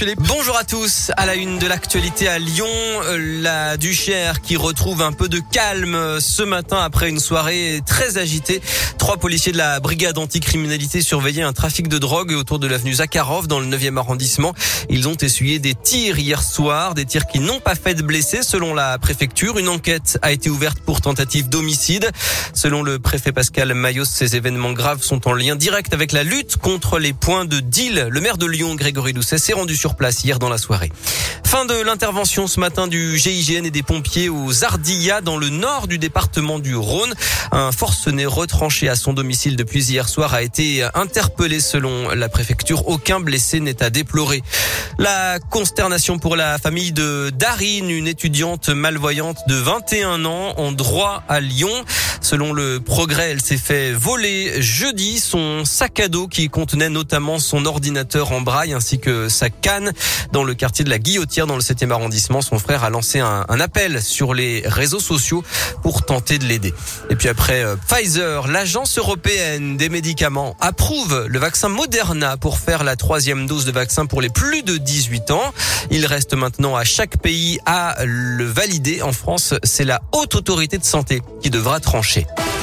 Bonjour à tous. À la une de l'actualité à Lyon, euh, la Duchère qui retrouve un peu de calme ce matin après une soirée très agitée. Trois policiers de la brigade anticriminalité surveillaient un trafic de drogue autour de l'avenue Zakharov dans le 9e arrondissement. Ils ont essuyé des tirs hier soir, des tirs qui n'ont pas fait de blessés selon la préfecture. Une enquête a été ouverte pour tentative d'homicide. Selon le préfet Pascal Mayos, ces événements graves sont en lien direct avec la lutte contre les points de deal. Le maire de Lyon, Grégory Doucet, s'est rendu sur hier dans la soirée. Fin de l'intervention ce matin du GIGN et des pompiers aux Ardillas dans le nord du département du Rhône. Un forcené retranché à son domicile depuis hier soir a été interpellé selon la préfecture. Aucun blessé n'est à déplorer. La consternation pour la famille de Darine, une étudiante malvoyante de 21 ans en droit à Lyon. Selon le progrès, elle s'est fait voler jeudi son sac à dos qui contenait notamment son ordinateur en braille ainsi que sa canne dans le quartier de la Guillotière dans le 7e arrondissement. Son frère a lancé un, appel sur les réseaux sociaux pour tenter de l'aider. Et puis après euh, Pfizer, l'agence européenne des médicaments approuve le vaccin Moderna pour faire la troisième dose de vaccin pour les plus de 18 ans. Il reste maintenant à chaque pays à le valider. En France, c'est la haute autorité de santé qui devra trancher marché.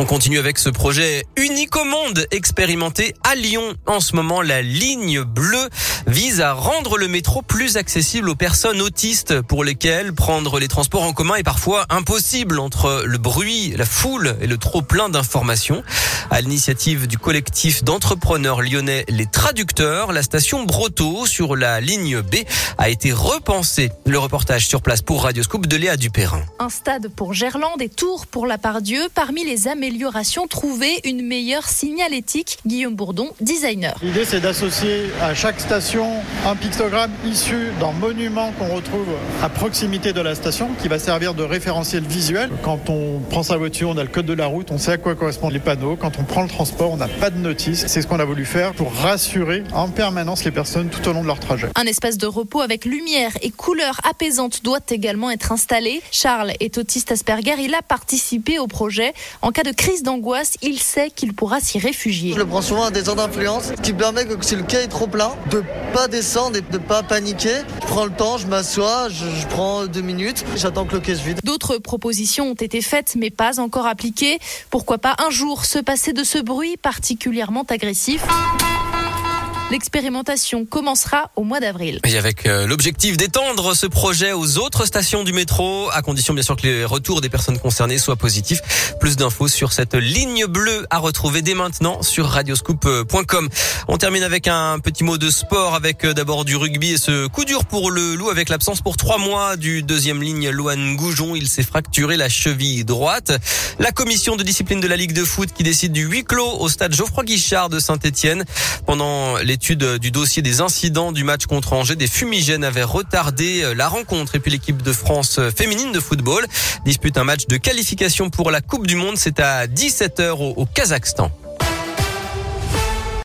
On continue avec ce projet unique au monde expérimenté à Lyon. En ce moment, la ligne bleue vise à rendre le métro plus accessible aux personnes autistes pour lesquelles prendre les transports en commun est parfois impossible entre le bruit, la foule et le trop plein d'informations. À l'initiative du collectif d'entrepreneurs lyonnais Les Traducteurs, la station Broto sur la ligne B a été repensée. Le reportage sur place pour Radioscoop de Léa Dupérin. Un stade pour Gerland et Tours pour la Pardieu. Parmi les améliorations trouvées, une meilleure signalétique. Guillaume Bourdon, designer. L'idée, c'est d'associer à chaque station un pictogramme issu d'un monument qu'on retrouve à proximité de la station, qui va servir de référentiel visuel. Quand on prend sa voiture, on a le code de la route, on sait à quoi correspondent les panneaux. Quand on prend le transport, on n'a pas de notice. C'est ce qu'on a voulu faire pour rassurer en permanence les personnes tout au long de leur trajet. Un espace de repos avec lumière et couleurs apaisantes doit également être installé. Charles est autiste Asperger. Il a participé au projet. En cas de crise d'angoisse, il sait qu'il pourra s'y réfugier. Je le prends souvent à des heures d'influence, ce qui permet que si le quai est trop plein, de pas descendre et de pas paniquer. Je prends le temps, je m'assois, je, je, prends deux minutes, j'attends que le quai se vide. D'autres propositions ont été faites mais pas encore appliquées. Pourquoi pas un jour se passer de ce bruit particulièrement agressif? L'expérimentation commencera au mois d'avril. Et avec euh, l'objectif d'étendre ce projet aux autres stations du métro, à condition bien sûr que les retours des personnes concernées soient positifs. Plus d'infos sur cette ligne bleue à retrouver dès maintenant sur radioscoop.com. On termine avec un petit mot de sport avec euh, d'abord du rugby et ce coup dur pour le loup avec l'absence pour trois mois du deuxième ligne Loan Goujon. Il s'est fracturé la cheville droite. La commission de discipline de la Ligue de foot qui décide du huis clos au stade Geoffroy Guichard de Saint-Etienne pendant les l'étude du dossier des incidents du match contre Angers, des fumigènes avaient retardé euh, la rencontre. Et puis l'équipe de France euh, féminine de football dispute un match de qualification pour la Coupe du Monde. C'est à 17h au, Kazakhstan.